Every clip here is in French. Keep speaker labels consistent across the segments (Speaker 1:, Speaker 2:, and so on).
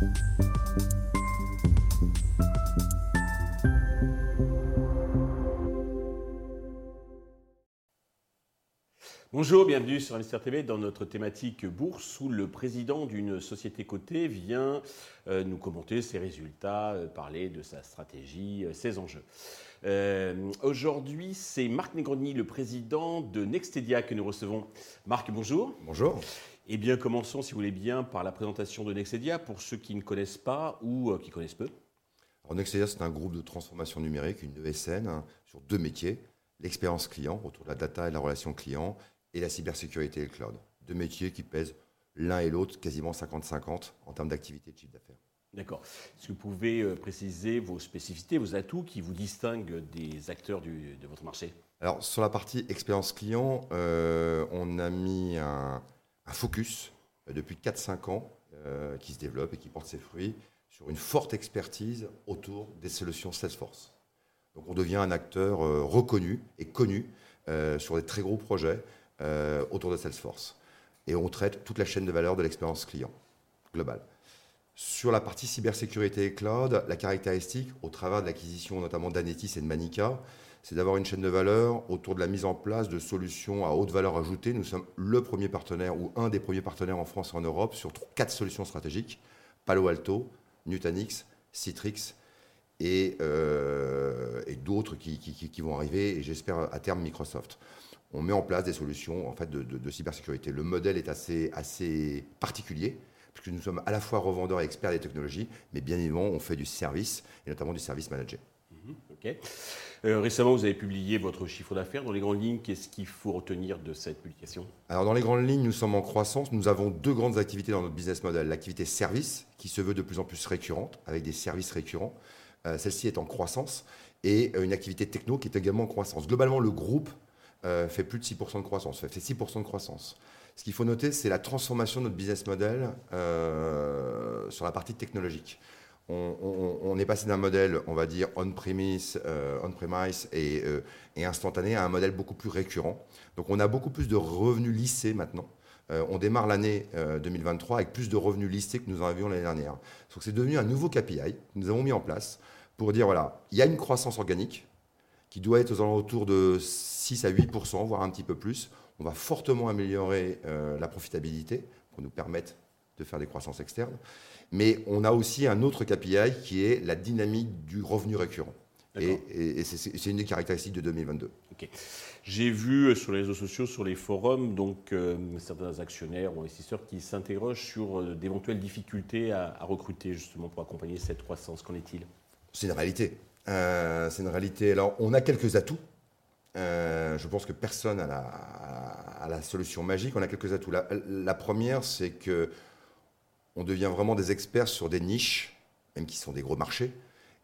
Speaker 1: Thank you. Bonjour, bienvenue sur Investir TV dans notre thématique bourse où le président d'une société cotée vient euh, nous commenter ses résultats, euh, parler de sa stratégie, euh, ses enjeux. Aujourd'hui, c'est Marc Negroni, le président de Nextedia que nous recevons. Marc, bonjour.
Speaker 2: Bonjour.
Speaker 1: Eh bien, commençons, si vous voulez bien, par la présentation de Nextedia pour ceux qui ne connaissent pas ou qui connaissent peu.
Speaker 2: Alors, Nextedia, c'est un groupe de transformation numérique, une ESN, hein, sur deux métiers l'expérience client autour de la data et la relation client et la cybersécurité et le cloud. Deux métiers qui pèsent l'un et l'autre quasiment 50-50 en termes d'activité de chiffre d'affaires.
Speaker 1: D'accord. Est-ce que vous pouvez euh, préciser vos spécificités, vos atouts qui vous distinguent des acteurs de votre marché?
Speaker 2: Alors, sur la partie expérience client, euh, on a mis un, focus euh, depuis 4-5 ans qui se développe et qui porte ses fruits sur une forte expertise autour des solutions Salesforce. Donc, on devient un acteur reconnu et connu sur des très gros projets euh, autour de Salesforce. Et on traite toute la chaîne de valeur de l'expérience client globale. Sur la partie cybersécurité et cloud, la caractéristique, au travers de l'acquisition notamment d'Anetis et de Manica, c'est d'avoir une chaîne de valeur autour de la mise en place de solutions à haute valeur ajoutée. Nous sommes le premier partenaire ou un des premiers partenaires en France et en Europe sur quatre solutions stratégiques Palo Alto, Nutanix, Citrix et, euh, et d'autres qui, qui, vont arriver, et j'espère à terme Microsoft on met en place des solutions en fait, de, cybersécurité. Le modèle est assez, assez particulier, puisque nous sommes à la fois revendeurs et experts des technologies, mais bien évidemment, on fait du service, et notamment du service manager.
Speaker 1: Mhm, euh, récemment, vous avez publié votre chiffre d'affaires. Dans les grandes lignes, qu'est-ce qu'il faut retenir de cette publication?
Speaker 2: Alors, dans les grandes lignes, nous sommes en croissance. Nous avons deux grandes activités dans notre business model. L'activité service, qui se veut de plus en plus récurrente, avec des services récurrents. Euh, celle-ci est en croissance. Et euh, une activité techno qui est également en croissance. Globalement, le groupe euh, fait plus de 6% de croissance, fait 6% de croissance. Ce qu'il faut noter, c'est la transformation de notre business model sur la partie technologique. On, est passé d'un modèle, on va dire, on-premise on premise et, et, instantané à un modèle beaucoup plus récurrent. Donc on a beaucoup plus de revenus lissés maintenant. on démarre l'année 2023 avec plus de revenus lissés que nous en avions l'année dernière. Donc c'est devenu un nouveau KPI que nous avons mis en place pour dire, voilà, il y a une croissance organique qui doit être aux alentours de 6 à 8 voire un petit peu plus. On va fortement améliorer euh, la profitabilité pour nous permettre de faire des croissances externes. Mais on a aussi un autre KPI qui est la dynamique du revenu récurrent. Et, c'est une des caractéristiques de 2022.
Speaker 1: J'ai vu sur les réseaux sociaux, sur les forums, donc euh, certains actionnaires ou investisseurs qui s'interrogent sur euh, d'éventuelles difficultés à, à, recruter justement pour accompagner cette croissance. Qu'en est-il?
Speaker 2: C'est une réalité. c'est une réalité. Alors, on a quelques atouts. Euh, je pense que personne n'a la, solution magique. On a quelques atouts. La, première, c'est que on devient vraiment des experts sur des niches, même qui sont des gros marchés.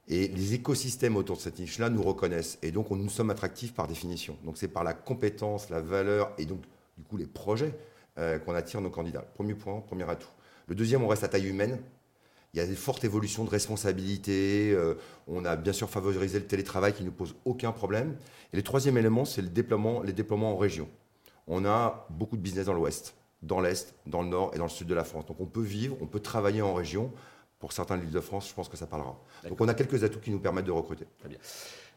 Speaker 2: Et les écosystèmes autour de cette niche-là nous reconnaissent. Et donc, on, nous sommes attractifs par définition. Donc, c'est par la compétence, la valeur et donc, du coup, les projets euh, qu'on attire nos candidats. Premier point, premier atout. Le deuxième, on reste à taille humaine. Il y a des fortes évolutions de responsabilité. Euh, on a bien sûr favorisé le télétravail qui ne pose aucun problème. Et le troisième élément, c'est le déploiement, les déploiements en région. On a beaucoup de business dans l'ouest, dans l'est, dans le nord et dans le sud de la France. Donc on peut vivre, on peut travailler en région. Pour certains de l'île de France, je pense que ça parlera. Donc on a quelques atouts qui nous permettent de recruter.
Speaker 1: Très bien.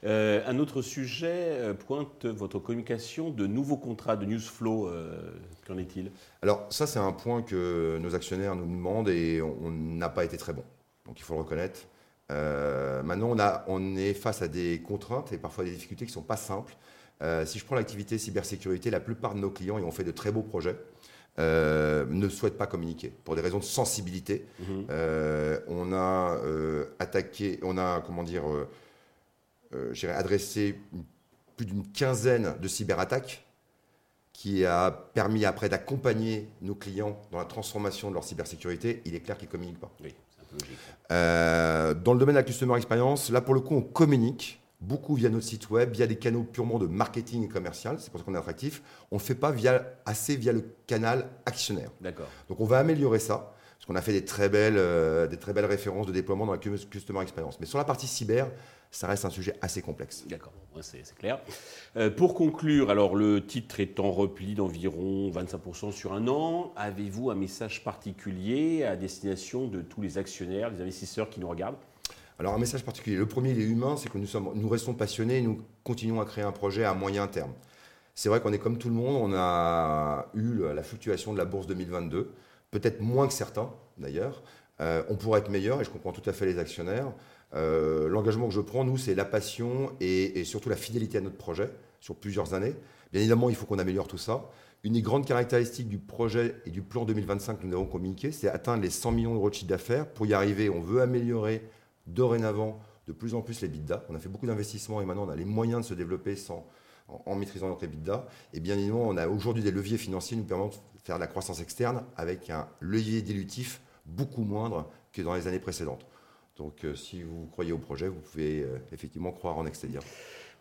Speaker 1: Euh, un autre sujet euh, pointe votre communication de nouveaux contrats de Newsflow. Euh, qu'en est-il?
Speaker 2: Alors ça, c'est un point que nos actionnaires nous demandent et on n'a pas été très bon. Donc il faut le reconnaître. maintenant, on, a, on est face à des contraintes et parfois des difficultés qui ne sont pas simples. si je prends l'activité cybersécurité, la plupart de nos clients, et on fait de très beaux projets, ne souhaitent pas communiquer pour des raisons de sensibilité. Mhm. on a attaqué, on a comment dire euh, adressé plus d'une quinzaine de cyberattaques qui a permis après d'accompagner nos clients dans la transformation de leur cybersécurité, il est clair qu'ils ne communiquent pas. Oui, c'est un peu logique. Euh, dans le domaine de la customer experience, là pour le coup, on communique beaucoup via notre site web, via des canaux purement de marketing et commercial, c'est pour ça qu'on est attractif. On ne fait pas via, assez via le canal actionnaire.
Speaker 1: D'accord.
Speaker 2: Donc on va améliorer ça. qu'on a fait des très, belles, euh, des très belles références de déploiement dans la Customer Experience. Mais sur la partie cyber, ça reste un sujet assez complexe.
Speaker 1: D'accord, c'est clair. Euh, pour conclure, alors le titre est en repli d'environ 25% sur un an. Avez-vous un message particulier à destination de tous les actionnaires, les investisseurs qui nous regardent?
Speaker 2: Alors un message particulier. Le premier, il est humain, c'est que nous, restons passionnés et nous continuons à créer un projet à moyen terme. C'est vrai qu'on est comme tout le monde, on a eu la fluctuation de la bourse 2022, peut-être moins que certains d'ailleurs. Euh, on pourrait être meilleur et je comprends tout à fait les actionnaires. Euh, l'engagement que je prends, nous, c'est la passion et, surtout la fidélité à notre projet sur plusieurs années. Bien évidemment, il faut qu'on améliore tout ça. Une des grandes caractéristiques du projet et du plan 2025 que nous avons communiqué, c'est atteindre les 100 millions d'euros de chiffre d'affaires. Pour y arriver, on veut améliorer dorénavant de plus en plus les bidas. On a fait beaucoup d'investissements et maintenant on a les moyens de se développer en, maîtrisant notre EBITDA. Et bien évidemment, on a aujourd'hui des leviers financiers nous permettent de faire de la croissance externe avec un levier dilutif beaucoup moindre que dans les années précédentes. Donc euh, si vous croyez au projet, vous pouvez euh, effectivement croire en Nextedia.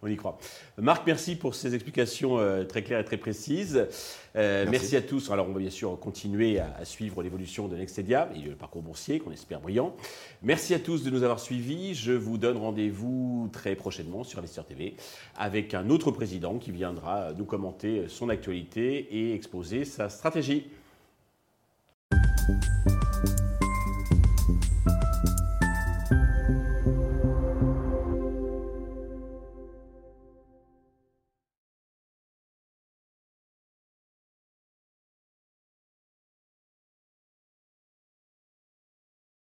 Speaker 1: On y croit. Marc, merci pour ces explications euh, très claires et très précises. merci. à tous. Alors, on va bien sûr continuer à, suivre l'évolution de Nextedia et le parcours boursier qu'on espère brillant. Merci à tous de nous avoir suivis. Je vous donne rendez-vous très prochainement sur Investir TV avec un autre président qui viendra nous commenter son actualité et exposer sa stratégie.